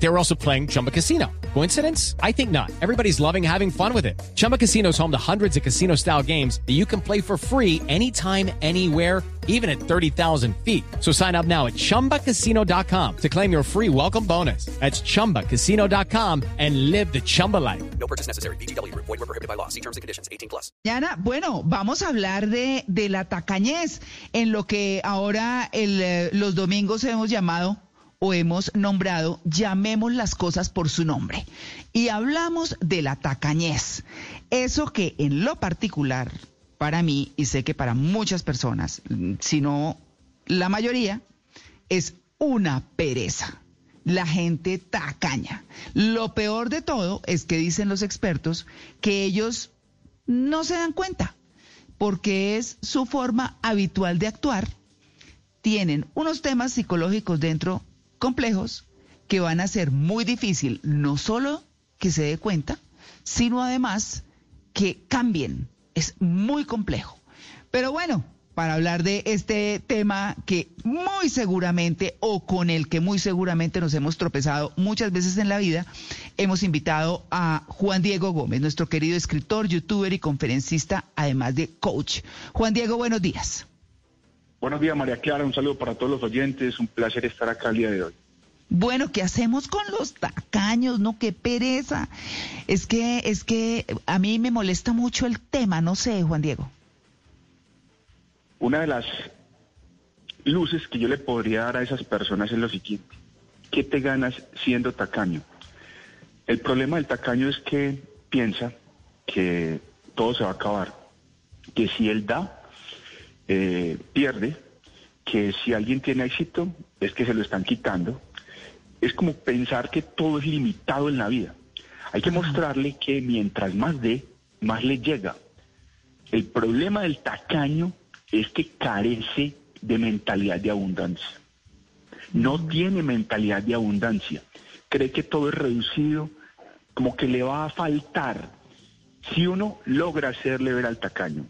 They were also playing Chumba Casino. Coincidence? I think not. Everybody's loving having fun with it. Chumba Casino is home to hundreds of casino style games that you can play for free anytime, anywhere, even at 30,000 feet. So sign up now at chumbacasino.com to claim your free welcome bonus. That's chumbacasino.com and live the Chumba life. No purchase necessary. BGW. Void were prohibited by law. See terms and conditions. 18 plus. Mañana, bueno, vamos a hablar de, de la tacañez, en lo que ahora el, eh, los domingos hemos llamado o hemos nombrado, llamemos las cosas por su nombre. Y hablamos de la tacañez. Eso que en lo particular, para mí, y sé que para muchas personas, si no la mayoría, es una pereza. La gente tacaña. Lo peor de todo es que dicen los expertos que ellos no se dan cuenta, porque es su forma habitual de actuar. Tienen unos temas psicológicos dentro complejos que van a ser muy difícil no solo que se dé cuenta, sino además que cambien. Es muy complejo. Pero bueno, para hablar de este tema que muy seguramente o con el que muy seguramente nos hemos tropezado muchas veces en la vida, hemos invitado a Juan Diego Gómez, nuestro querido escritor, youtuber y conferencista, además de coach. Juan Diego, buenos días. Buenos días, María Clara. Un saludo para todos los oyentes. Un placer estar acá el día de hoy. Bueno, ¿qué hacemos con los tacaños? No, qué pereza. Es que, es que a mí me molesta mucho el tema, no sé, Juan Diego. Una de las luces que yo le podría dar a esas personas es lo siguiente. ¿Qué te ganas siendo tacaño? El problema del tacaño es que piensa que todo se va a acabar. Que si él da, eh, pierde, que si alguien tiene éxito es que se lo están quitando. Es como pensar que todo es limitado en la vida. Hay que mostrarle que mientras más dé, más le llega. El problema del tacaño es que carece de mentalidad de abundancia. No tiene mentalidad de abundancia. Cree que todo es reducido, como que le va a faltar. Si uno logra hacerle ver al tacaño,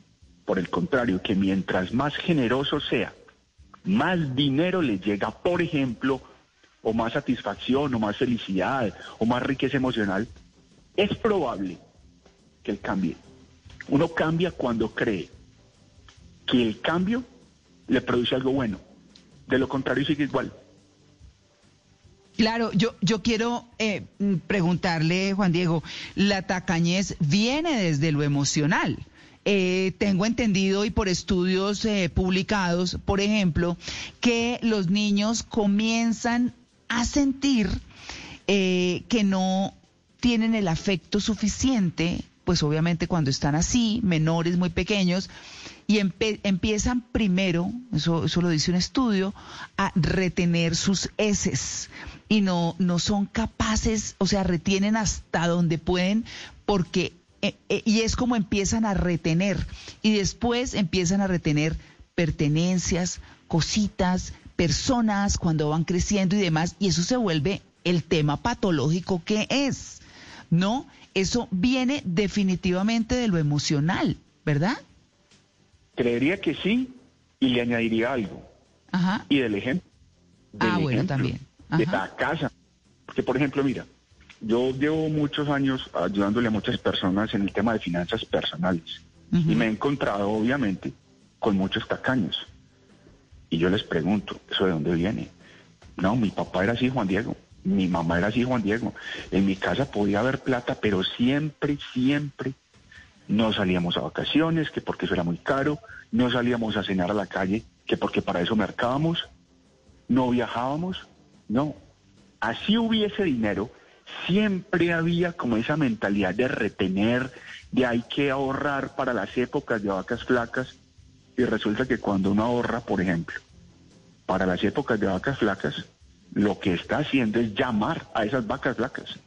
por el contrario, que mientras más generoso sea, más dinero le llega, por ejemplo, o más satisfacción, o más felicidad, o más riqueza emocional, es probable que él cambie. Uno cambia cuando cree que el cambio le produce algo bueno. De lo contrario, sigue igual. Claro, yo, yo quiero eh, preguntarle, Juan Diego, la tacañez viene desde lo emocional. Eh, tengo entendido y por estudios eh, publicados, por ejemplo, que los niños comienzan a sentir eh, que no tienen el afecto suficiente, pues obviamente cuando están así, menores muy pequeños, y empiezan primero, eso, eso lo dice un estudio, a retener sus heces. Y no, no son capaces, o sea, retienen hasta donde pueden porque, eh, eh, y es como empiezan a retener y después empiezan a retener pertenencias, cositas, personas cuando van creciendo y demás, y eso se vuelve el tema patológico que es, ¿no? Eso viene definitivamente de lo emocional, ¿verdad? Creería que sí y le añadiría algo. Ajá. Y del ejemplo. Ah, bueno, también. De la casa. Porque, por ejemplo, mira, yo llevo muchos años ayudándole a muchas personas en el tema de finanzas personales. Y me he encontrado, obviamente, con muchos tacaños. Y yo les pregunto, ¿eso de dónde viene? No, mi papá era así, Juan Diego. Mi mamá era así, Juan Diego. En mi casa podía haber plata, pero siempre, siempre no salíamos a vacaciones, que porque eso era muy caro, no salíamos a cenar a la calle, que porque para eso mercábamos, no viajábamos, no. Así hubiese dinero, siempre había como esa mentalidad de retener, de hay que ahorrar para las épocas de vacas flacas, y resulta que cuando uno ahorra, por ejemplo, para las épocas de vacas flacas, lo que está haciendo es llamar a esas vacas flacas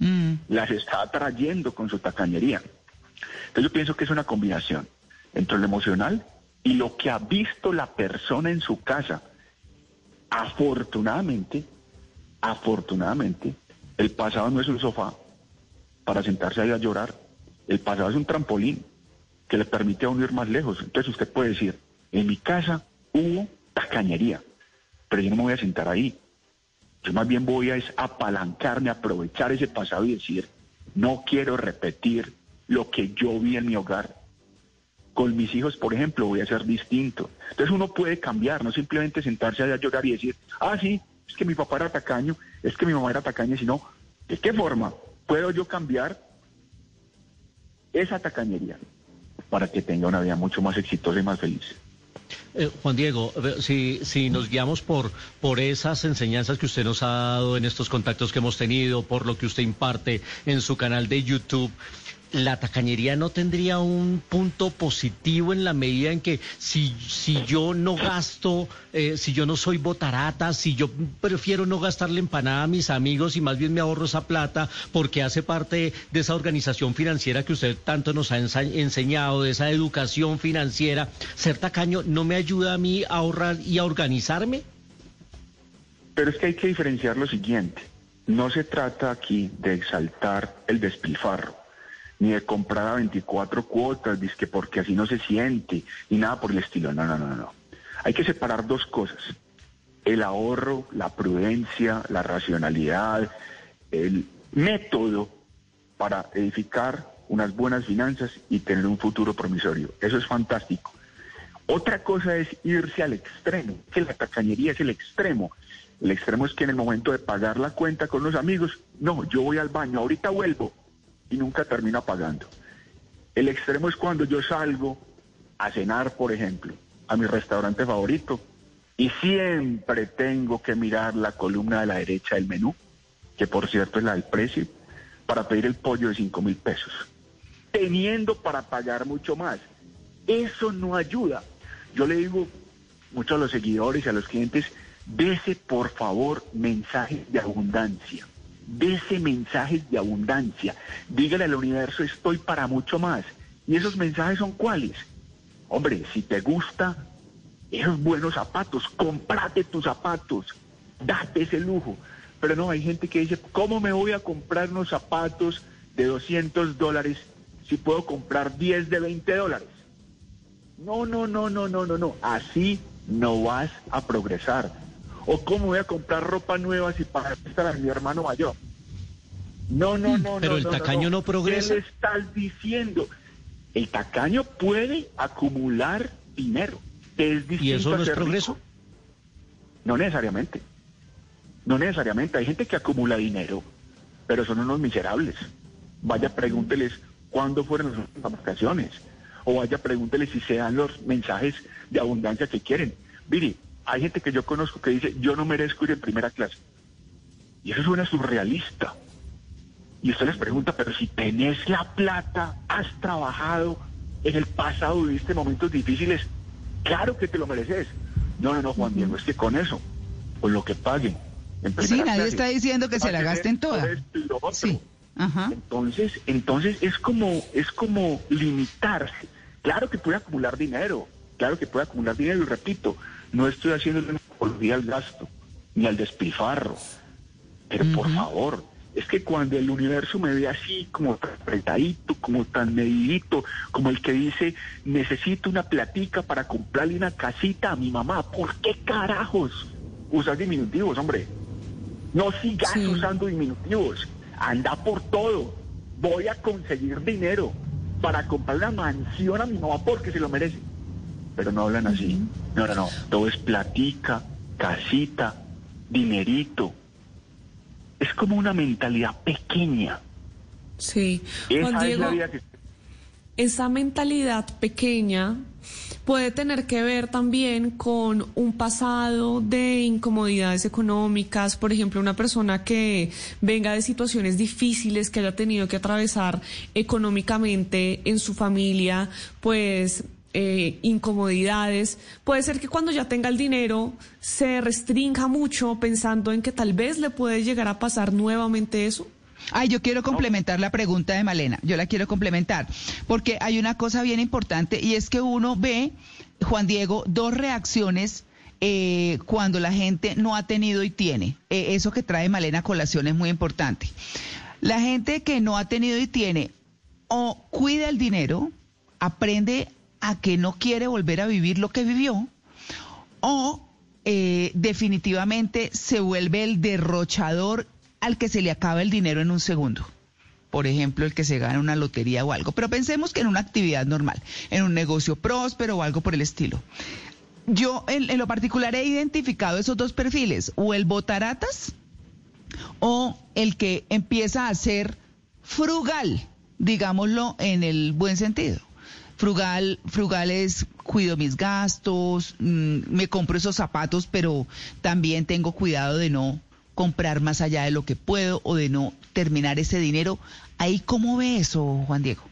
Mm. las está atrayendo con su tacañería. Entonces yo pienso que es una combinación entre lo emocional y lo que ha visto la persona en su casa. Afortunadamente, afortunadamente, el pasado no es un sofá para sentarse ahí a llorar. El pasado es un trampolín que le permite a uno ir más lejos. Entonces usted puede decir, en mi casa hubo tacañería, pero yo no me voy a sentar ahí. Yo más bien voy a es apalancarme, aprovechar ese pasado y decir, no quiero repetir lo que yo vi en mi hogar. Con mis hijos, por ejemplo, voy a ser distinto. Entonces uno puede cambiar, no simplemente sentarse a llorar y decir, ah, sí, es que mi papá era tacaño, es que mi mamá era tacaña, sino, ¿de qué forma puedo yo cambiar esa tacañería para que tenga una vida mucho más exitosa y más feliz? Eh, Juan Diego, si, si nos guiamos por, por esas enseñanzas que usted nos ha dado en estos contactos que hemos tenido, por lo que usted imparte en su canal de YouTube, la tacañería no tendría un punto positivo en la medida en que si, si yo no gasto, eh, si yo no soy botarata, si yo prefiero no gastarle empanada a mis amigos y más bien me ahorro esa plata porque hace parte de esa organización financiera que usted tanto nos ha enseñado, de esa educación financiera, ser tacaño no me ayuda a mí a ahorrar y a organizarme. Pero es que hay que diferenciar lo siguiente. No se trata aquí de exaltar el despilfarro ni de comprar a 24 cuotas, que porque así no se siente, ni nada por el estilo. No, no, no, no. Hay que separar dos cosas. El ahorro, la prudencia, la racionalidad, el método para edificar unas buenas finanzas y tener un futuro promisorio. Eso es fantástico. Otra cosa es irse al extremo, que la tacañería es el extremo. El extremo es que en el momento de pagar la cuenta con los amigos, no, yo voy al baño, ahorita vuelvo, y nunca termina pagando. El extremo es cuando yo salgo a cenar, por ejemplo, a mi restaurante favorito y siempre tengo que mirar la columna de la derecha del menú, que por cierto es la del precio, para pedir el pollo de 5 mil pesos, teniendo para pagar mucho más. Eso no ayuda. Yo le digo mucho a los seguidores y a los clientes, dese por favor mensajes de abundancia ese mensajes de abundancia. Dígale al universo, estoy para mucho más. ¿Y esos mensajes son cuáles? Hombre, si te gusta esos buenos zapatos, comprate tus zapatos, date ese lujo. Pero no, hay gente que dice, ¿cómo me voy a comprar unos zapatos de 200 dólares si puedo comprar 10 de 20 dólares? No, no, no, no, no, no, no. Así no vas a progresar. ¿O cómo voy a comprar ropa nueva si para estar a mi hermano mayor? No, no, no, Pero el tacaño no, progresa. ¿Qué le estás diciendo? El tacaño puede acumular dinero. Es ¿Y eso no es progreso? No necesariamente. No necesariamente. Hay gente que acumula dinero, pero son unos miserables. Vaya, pregúnteles cuándo fueron las vacaciones. O vaya, pregúnteles si se dan los mensajes de abundancia que quieren. Mire, hay gente que yo conozco que dice, yo no merezco ir en primera clase. Y eso suena surrealista. Y usted les pregunta, pero si tenés la plata, has trabajado, en el pasado viviste momentos difíciles, claro que te lo mereces. No, no, no, Juan Diego, es que con eso, con lo que paguen. En sí, nadie está diciendo que se la gasten toda. Sí. Entonces, entonces es como, es como limitarse. Claro que puede acumular dinero, claro que puede acumular dinero, y repito, no estoy haciendo una apología al gasto, ni al despilfarro. Pero por favor, es que cuando el universo me ve así, como tan apretadito, como tan medidito, como el que dice, necesito una platica para comprarle una casita a mi mamá, ¿por qué carajos usas diminutivos, hombre? No sigas usando diminutivos, anda por todo, voy a conseguir dinero para comprar una mansión a mi mamá porque se lo merece pero no hablan así. No, no, no. Todo es platica, casita, dinerito. Es como una mentalidad pequeña. Sí. Esa es la vida que... Esa mentalidad pequeña puede tener que ver también con un pasado de incomodidades económicas, por ejemplo, una persona que venga de situaciones difíciles, que haya tenido que atravesar económicamente en su familia, pues eh, incomodidades. Puede ser que cuando ya tenga el dinero se restrinja mucho pensando en que tal vez le puede llegar a pasar nuevamente eso. Ay, yo quiero complementar la pregunta de Malena, yo la quiero complementar, porque hay una cosa bien importante y es que uno ve, Juan Diego, dos reacciones eh, cuando la gente no ha tenido y tiene. Eh, eso que trae Malena colación es muy importante. La gente que no ha tenido y tiene o cuida el dinero, aprende a que no quiere volver a vivir lo que vivió o eh, definitivamente se vuelve el derrochador al que se le acaba el dinero en un segundo. Por ejemplo, el que se gana una lotería o algo. Pero pensemos que en una actividad normal, en un negocio próspero o algo por el estilo. Yo en, lo particular he identificado esos dos perfiles, o el botaratas o el que empieza a ser frugal, digámoslo en el buen sentido. Frugal, frugal es cuido mis gastos, mm, me compro esos zapatos, pero también tengo cuidado de no comprar más allá de lo que puedo o de no terminar ese dinero. ¿Ahí cómo ve eso, Juan Diego?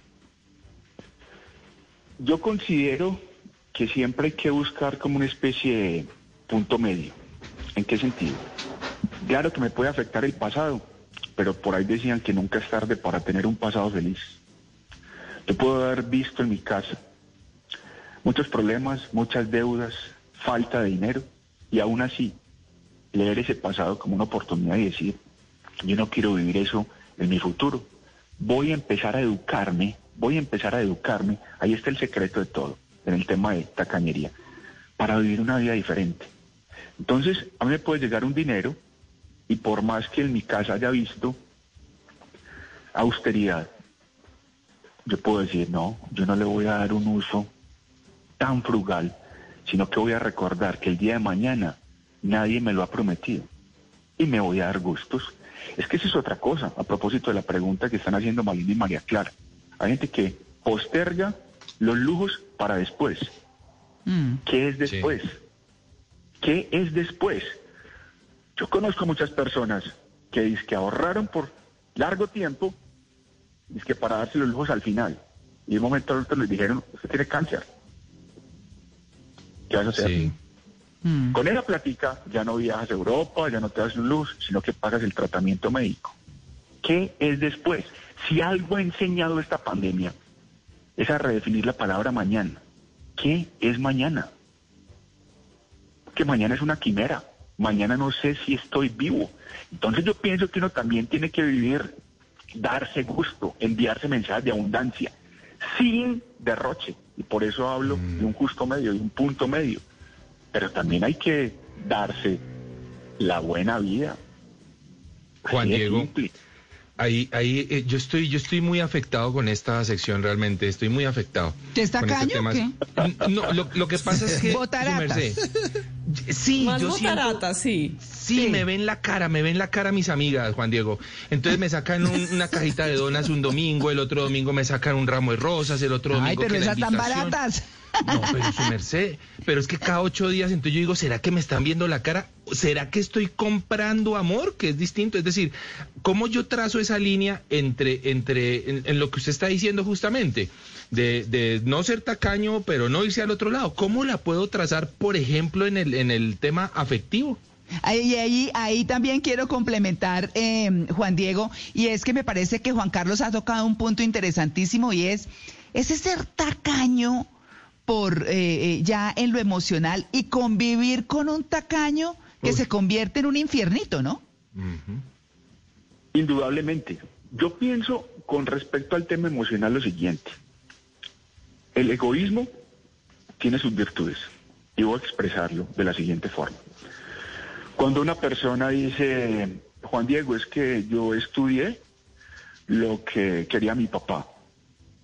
Yo considero que siempre hay que buscar como una especie de punto medio. ¿En qué sentido? Claro que me puede afectar el pasado, pero por ahí decían que nunca es tarde para tener un pasado feliz. Yo puedo haber visto en mi casa muchos problemas, muchas deudas, falta de dinero, y aún así leer ese pasado como una oportunidad y decir, yo no quiero vivir eso en mi futuro. Voy a empezar a educarme, voy a empezar a educarme, ahí está el secreto de todo, en el tema de tacañería, para vivir una vida diferente. Entonces, a mí me puede llegar un dinero y por más que en mi casa haya visto austeridad, yo puedo decir, no, yo no le voy a dar un uso tan frugal, sino que voy a recordar que el día de mañana nadie me lo ha prometido y me voy a dar gustos. Es que eso es otra cosa, a propósito de la pregunta que están haciendo Malina y María Clara. Hay gente que posterga los lujos para después. Mm. ¿Qué es después? ¿Qué es después? Yo conozco muchas personas que dicen que ahorraron por largo tiempo es que para darse los lujos al final. Y de un momento a otro les dijeron, usted tiene cáncer. ¿Qué vas a hacer? Mm. Con esa platica ya no viajas a Europa, ya no te das un luz, sino que pagas el tratamiento médico. ¿Qué es después? Si algo ha enseñado esta pandemia, es a redefinir la palabra mañana. ¿Qué es mañana? Que mañana es una quimera. Mañana no sé si estoy vivo. Entonces yo pienso que uno también tiene que vivir darse gusto, enviarse mensajes de abundancia, sin derroche. Y por eso hablo de un justo medio, de un punto medio. Pero también hay que darse la buena vida. Juan Diego. Ahí, ahí, eh, yo estoy, yo estoy muy afectado con esta sección realmente, estoy muy afectado. ¿Te está este caño No, lo, que pasa es que. Sí, Más yo sí. sí. me ven la cara, me ven la cara mis amigas, Juan Diego. Entonces me sacan una cajita de donas un domingo, el otro domingo me sacan un ramo de rosas, el otro domingo. Ay, pero esas tan baratas. No, pero su merced. Pero es que cada ocho días, entonces yo digo, ¿será que me están viendo la cara? ¿Será que estoy comprando amor? Que es distinto. Es decir, ¿cómo yo trazo esa línea entre, entre en, lo que usted está diciendo justamente? De, de, no ser tacaño, pero no irse al otro lado. ¿Cómo la puedo trazar, por ejemplo, en el, en el tema afectivo? Ahí, ahí, ahí también quiero complementar, eh, Juan Diego, y es que me parece que Juan Carlos ha tocado un punto interesantísimo y es ese ser tacaño por eh, eh, ya en lo emocional y convivir con un tacaño que se convierte en un infiernito, ¿no? Indudablemente. Yo pienso con respecto al tema emocional lo siguiente. El egoísmo tiene sus virtudes y voy a expresarlo de la siguiente forma. Cuando una persona dice, Juan Diego, es que yo estudié lo que quería mi papá,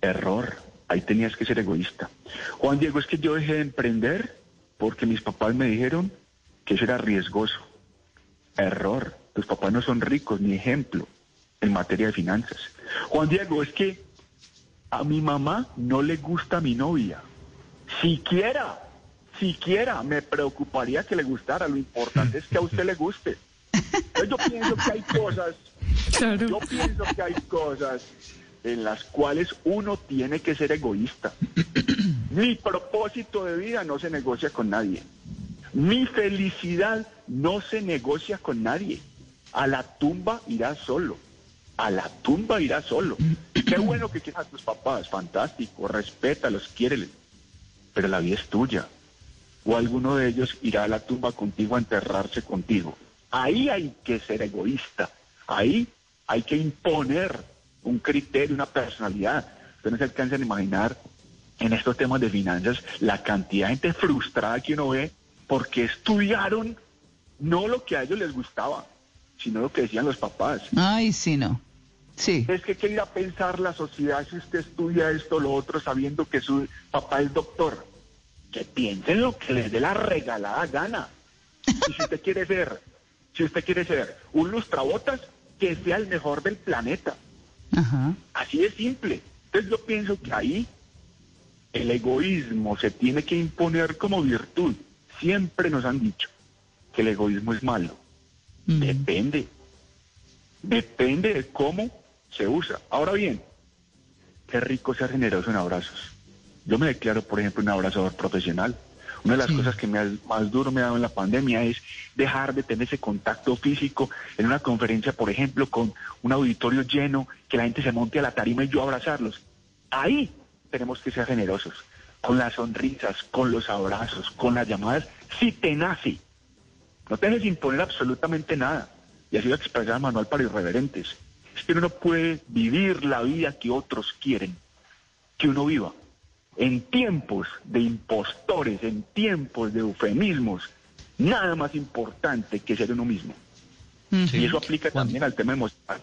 error ahí tenías que ser egoísta. Juan Diego, es que yo dejé de emprender porque mis papás me dijeron que eso era riesgoso. Error. Tus papás no son ricos ni ejemplo en materia de finanzas. Juan Diego, es que a mi mamá no le gusta mi novia. Siquiera, siquiera me preocuparía que le gustara. Lo importante es que a usted le guste. yo pienso que hay cosas, yo pienso que hay cosas en las cuales uno tiene que ser egoísta. Mi propósito de vida no se negocia con nadie. Mi felicidad no se negocia con nadie. A la tumba irá solo. A la tumba irá solo. Qué bueno que quieras a tus papás, fantástico, respétalos, quiéreles. Pero la vida es tuya. O alguno de ellos irá a la tumba contigo a enterrarse contigo. Ahí hay que ser egoísta. Ahí hay que imponer un criterio, una personalidad. Ustedes no se alcanzan a imaginar en estos temas de finanzas, la cantidad de gente frustrada que uno ve porque estudiaron no lo que a ellos les gustaba, sino lo que decían los papás. Ay, sí, no. Sí. Es que qué irá a pensar la sociedad si usted estudia esto o lo otro sabiendo que su papá es doctor. Que piensen lo que les dé la regalada gana. Y si usted quiere ser, si usted quiere ser un lustrabotas, que sea el mejor del planeta. Ajá. Así de simple. Entonces yo pienso que ahí el egoísmo se tiene que imponer como virtud. Siempre nos han dicho que el egoísmo es malo. Mm. Depende. Depende de cómo se usa. Ahora bien, qué rico ser generoso en abrazos. Yo me declaro, por ejemplo, un abrazador profesional. Una de las cosas que me más duro me ha dado en la pandemia es dejar de tener ese contacto físico en una conferencia, por ejemplo, con un auditorio lleno, que la gente se monte a la tarima y yo abrazarlos. Ahí tenemos que ser generosos, con las sonrisas, con los abrazos, con las llamadas, si te nace. No te dejes imponer absolutamente nada. Y así lo expresar manual para irreverentes. Es que uno no puede vivir la vida que otros quieren que uno viva. En tiempos de impostores, en tiempos de eufemismos, nada más importante que ser uno mismo. Y eso aplica también al tema emocional.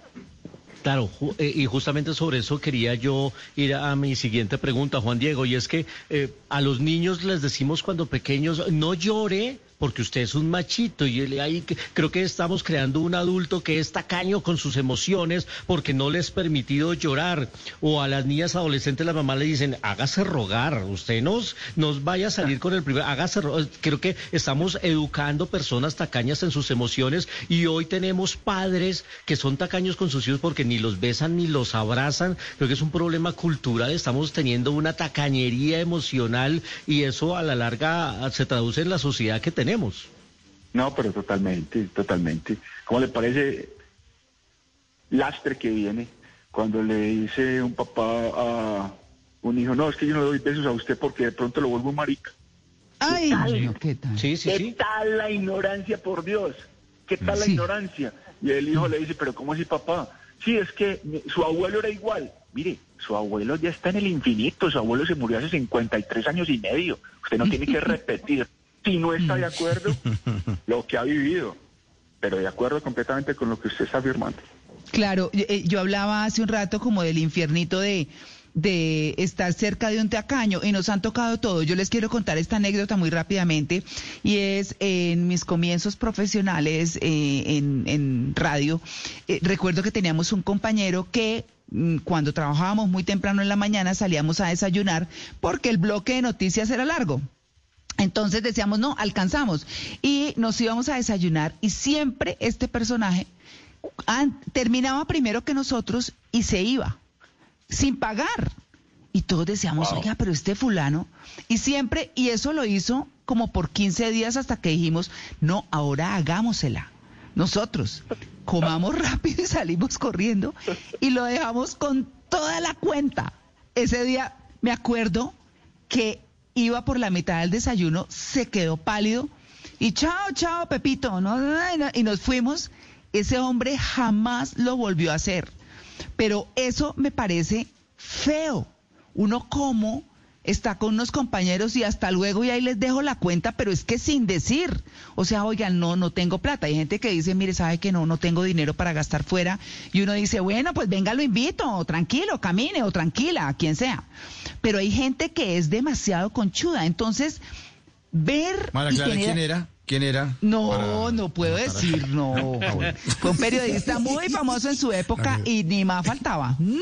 Claro, eh, y justamente sobre eso quería yo ir a mi siguiente pregunta, Juan Diego, y es que eh, a los niños les decimos cuando pequeños, no llore porque usted es un machito y ahí creo que estamos creando un adulto que es tacaño con sus emociones porque no les permitido llorar. O a las niñas adolescentes la mamá le dicen, hágase rogar, usted nos, nos vaya a salir con el primer, hágase rogar. Creo que estamos educando personas tacañas en sus emociones y hoy tenemos padres que son tacaños con sus hijos porque ni los besan ni los abrazan. Creo que es un problema cultural, estamos teniendo una tacañería emocional y eso a la larga se traduce en la sociedad que tenemos. No, pero totalmente, totalmente. ¿Cómo le parece lastre que viene cuando le dice un papá a un hijo, no, es que yo no doy besos a usted porque de pronto lo vuelvo marica? Ay, ¿Qué tal? ¿Qué tal la ignorancia, por Dios? ¿Qué tal la ignorancia? Y el hijo le dice, pero ¿cómo así, papá? Sí, es que su abuelo era igual. Mire, su abuelo ya está en el infinito, su abuelo se murió hace 53 años y medio. Usted no tiene que repetir si no está de acuerdo lo que ha vivido, pero de acuerdo completamente con lo que usted está afirmando. Claro, eh, yo hablaba hace un rato como del infiernito de de estar cerca de un tacaño y nos han tocado todo. Yo les quiero contar esta anécdota muy rápidamente y es en mis comienzos profesionales eh, en, radio. Eh, recuerdo que teníamos un compañero que mm, cuando trabajábamos muy temprano en la mañana salíamos a desayunar porque el bloque de noticias era largo. Entonces decíamos, no, alcanzamos. Y nos íbamos a desayunar y siempre este personaje terminaba primero que nosotros y se iba, sin pagar. Y todos decíamos, oiga, pero este fulano, y siempre, y eso lo hizo como por 15 días hasta que dijimos, no, ahora hagámosela. Nosotros comamos rápido y salimos corriendo y lo dejamos con toda la cuenta. Ese día me acuerdo que iba por la mitad del desayuno, se quedó pálido y chao, chao, Pepito, ¿no? y nos fuimos. Ese hombre jamás lo volvió a hacer. Pero eso me parece feo. Uno como está con unos compañeros y hasta luego y ahí les dejo la cuenta, pero es que sin decir. O sea, oigan, no, no tengo plata. Hay gente que dice, mire, sabe que no, no tengo dinero para gastar fuera. Y uno dice, bueno, pues venga, lo invito, o tranquilo, camine, o tranquila, quien sea. Pero hay gente que es demasiado conchuda. Entonces, ver... ¿quién era? ¿Quién era? No, no puedo decir, no. Ah, Fue un periodista muy famoso en su época y ni más faltaba. No.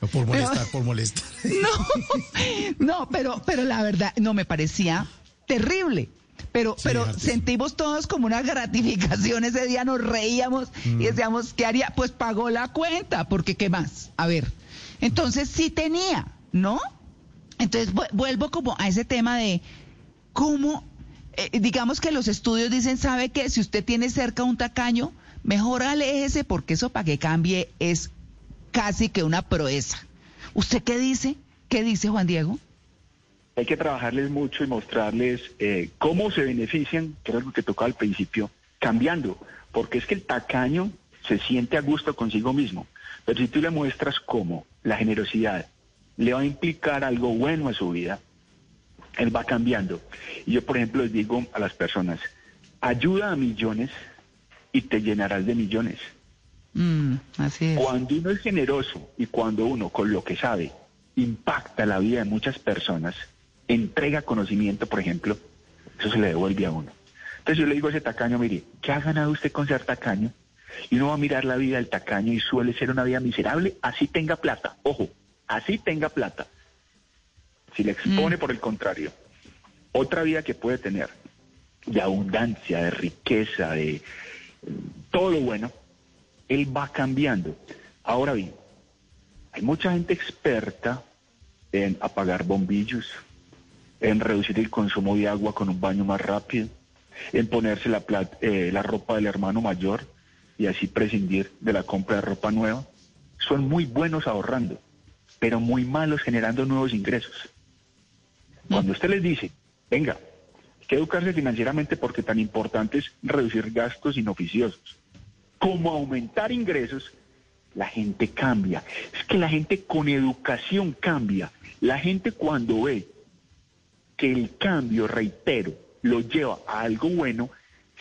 No, por molestar, por molestar. No, no, pero, pero la verdad, no, me parecía terrible. Pero, pero sentimos todos como una gratificación. Ese día nos reíamos y mm. decíamos, ¿qué haría? Pues pagó la cuenta, porque ¿qué más? A ver. Entonces sí tenía, ¿no? Entonces vuelvo como a ese tema de cómo, eh, digamos que los estudios dicen, ¿sabe qué? Si usted tiene cerca un tacaño, mejor aléjese porque eso para que cambie es casi que una proeza. ¿Usted qué dice? ¿Qué dice Juan Diego? Hay que trabajarles mucho y mostrarles eh, cómo se benefician, que era lo que tocaba al principio, cambiando, porque es que el tacaño se siente a gusto consigo mismo, pero si tú le muestras cómo la generosidad le va a implicar algo bueno a su vida, él va cambiando. Y yo, por ejemplo, les digo a las personas, ayuda a millones y te llenarás de millones. Mm, así es. Cuando uno es generoso y cuando uno, con lo que sabe, impacta la vida de muchas personas, entrega conocimiento, por ejemplo, eso se le devuelve a uno. Entonces yo le digo a ese tacaño, mire, ¿qué ha ganado usted con ser tacaño? Y uno va a mirar la vida del tacaño y suele ser una vida miserable, así tenga plata. Ojo, así tenga plata. Si le expone Mm. por el contrario, otra vida que puede tener de abundancia, de riqueza, de eh, todo lo bueno, él va cambiando. Ahora bien, hay mucha gente experta en apagar bombillos, en reducir el consumo de agua con un baño más rápido, en ponerse la, eh, la ropa del hermano mayor y así prescindir de la compra de ropa nueva. Son muy buenos ahorrando, pero muy malos generando nuevos ingresos. Cuando usted les dice, venga, hay que educarse financieramente porque tan importante es reducir gastos inoficiosos, como aumentar ingresos, la gente cambia. Es que la gente con educación cambia. La gente cuando ve que el cambio, reitero, lo lleva a algo bueno,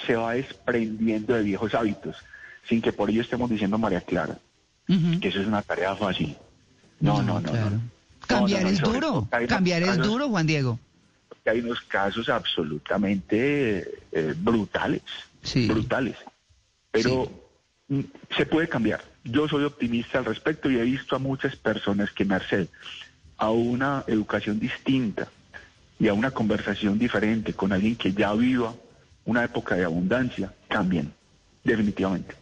se va desprendiendo de viejos hábitos, sin que por ello estemos diciendo, María Clara, que eso es una tarea fácil. No, no, no. claro. no. Cambiar No, no, no, es duro. Cambiar es duro, Juan Diego. Hay unos casos absolutamente eh, brutales, Sí. brutales. Pero se puede cambiar. Yo soy optimista al respecto y he visto a muchas personas que merced a una educación distinta y a una conversación diferente con alguien que ya viva una época de abundancia, cambian, definitivamente.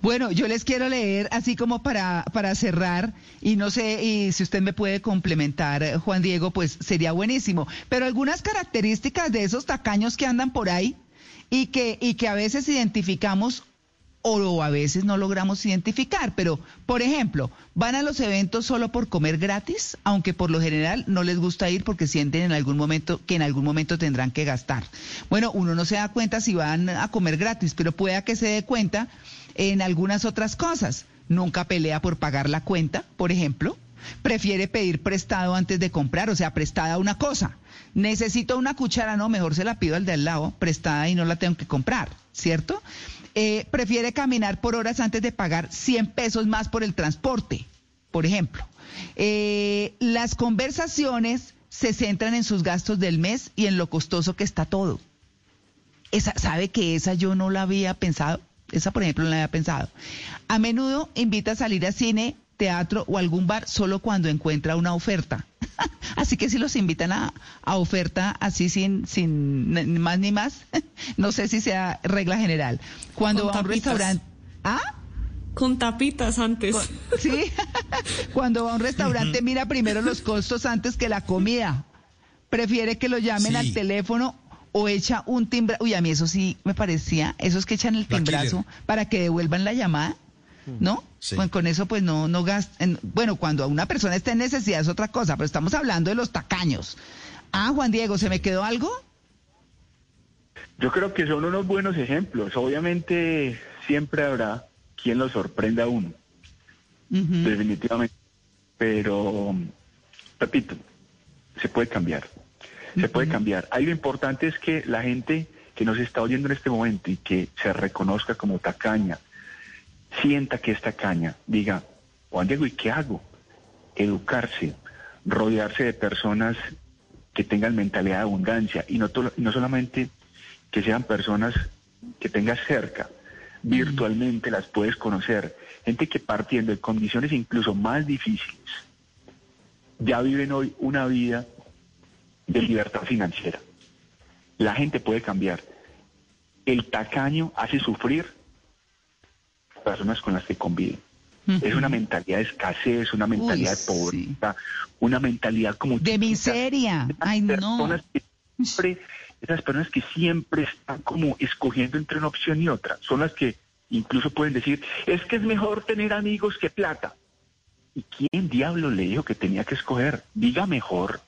Bueno, yo les quiero leer así como para, para cerrar y no sé y si usted me puede complementar, eh, Juan Diego, pues sería buenísimo. Pero algunas características de esos tacaños que andan por ahí y que, y que a veces identificamos o a veces no logramos identificar. Pero, por ejemplo, van a los eventos solo por comer gratis, aunque por lo general no les gusta ir porque sienten en algún momento que en algún momento tendrán que gastar. Bueno, uno no se da cuenta si van a comer gratis, pero pueda que se dé cuenta en algunas otras cosas. Nunca pelea por pagar la cuenta, por ejemplo. Prefiere pedir prestado antes de comprar, o sea, prestada una cosa. Necesito una cuchara, no, mejor se la pido al de al lado, prestada y no la tengo que comprar, ¿cierto? Eh, prefiere caminar por horas antes de pagar 100 pesos más por el transporte, por ejemplo. Eh, las conversaciones se centran en sus gastos del mes y en lo costoso que está todo. Esa, ¿Sabe que esa yo no la había pensado? Esa, por ejemplo, no la había pensado. A menudo invita a salir a cine, teatro o algún bar solo cuando encuentra una oferta. así que si los invitan a, a oferta así sin, sin más ni más, no sé si sea regla general. Cuando Con va a un restaurante... ¿Ah? Con tapitas antes. Sí, cuando va a un restaurante mira primero los costos antes que la comida. Prefiere que lo llamen Sí. al teléfono o echa un timbrazo. Uy, a mí eso sí me parecía, esos que echan el timbrazo para que devuelvan la llamada, ¿no? Sí. Bueno, con eso pues no, no gastan. Bueno, cuando una persona está en necesidad es otra cosa, pero estamos hablando de los tacaños. Ah, Juan Diego, ¿se me quedó algo? Yo creo que son unos buenos ejemplos. Obviamente siempre habrá quien lo sorprenda a uno, definitivamente. Pero, repito, se puede cambiar. Se puede cambiar. Ahí lo importante es que la gente que nos está oyendo en este momento y que se reconozca como tacaña, sienta que es tacaña, diga, Juan Diego, ¿y qué hago? Educarse, rodearse de personas que tengan mentalidad de abundancia y no, to- no solamente que sean personas que tengas cerca, virtualmente las puedes conocer, gente que partiendo de condiciones incluso más difíciles, ya viven hoy una vida de libertad financiera. La gente puede cambiar. El tacaño hace sufrir personas con las que convive. Es una mentalidad de escasez, una mentalidad de pobreza, una mentalidad como De chiquita. miseria. Ay, no. personas que siempre, esas personas que siempre están como escogiendo entre una opción y otra, son las que incluso pueden decir, es que es mejor tener amigos que plata. ¿Y quién diablo le dijo que tenía que escoger? Diga mejor,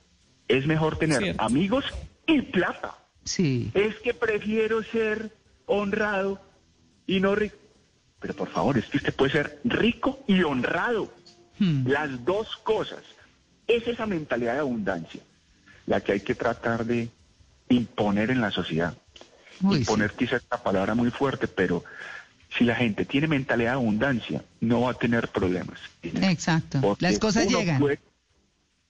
es mejor tener Cierto. amigos y plata. Sí. Es que prefiero ser honrado y no rico. Pero por favor, es que usted puede ser rico y honrado. Hmm. Las dos cosas. Es esa mentalidad de abundancia la que hay que tratar de imponer en la sociedad. imponer quizás es una palabra muy fuerte, pero si la gente tiene mentalidad de abundancia, no va a tener problemas. Exacto. Las cosas llegan.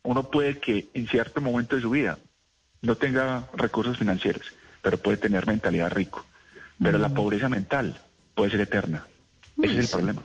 uno puede que en cierto momento de su vida no tenga recursos financieros, pero puede tener mentalidad rico. Pero la mm. pobreza mental puede ser eterna. Ese es el problema.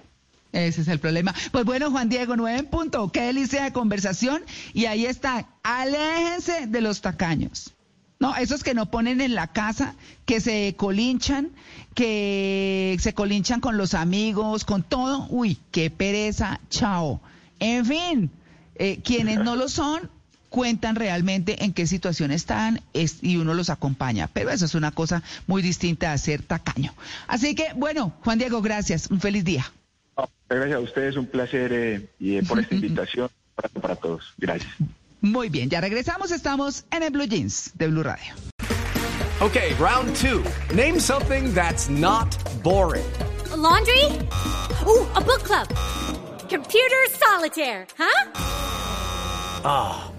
Ese es el problema. Pues bueno, Juan Diego, nueve en punto. Qué delicia de conversación. Y ahí está. Aléjense de los tacaños. No, esos que no ponen en la casa, que se colinchan, que se colinchan con los amigos, con todo. Uy, qué pereza. Chao. En fin, eh, quienes no lo son, cuentan realmente en qué situación están y uno los acompaña. Pero eso es una cosa muy distinta a ser tacaño. Así que, bueno, Juan Diego, gracias. Un feliz día. Gracias a ustedes, un placer eh, y eh, por esta invitación para, para todos. Gracias. Muy bien, ya regresamos. Estamos en el Blue Jeans de Blue Radio. Okay, round two. Name something that's not boring. laundry? Ooh, a book club. Computer solitaire, huh? Ah.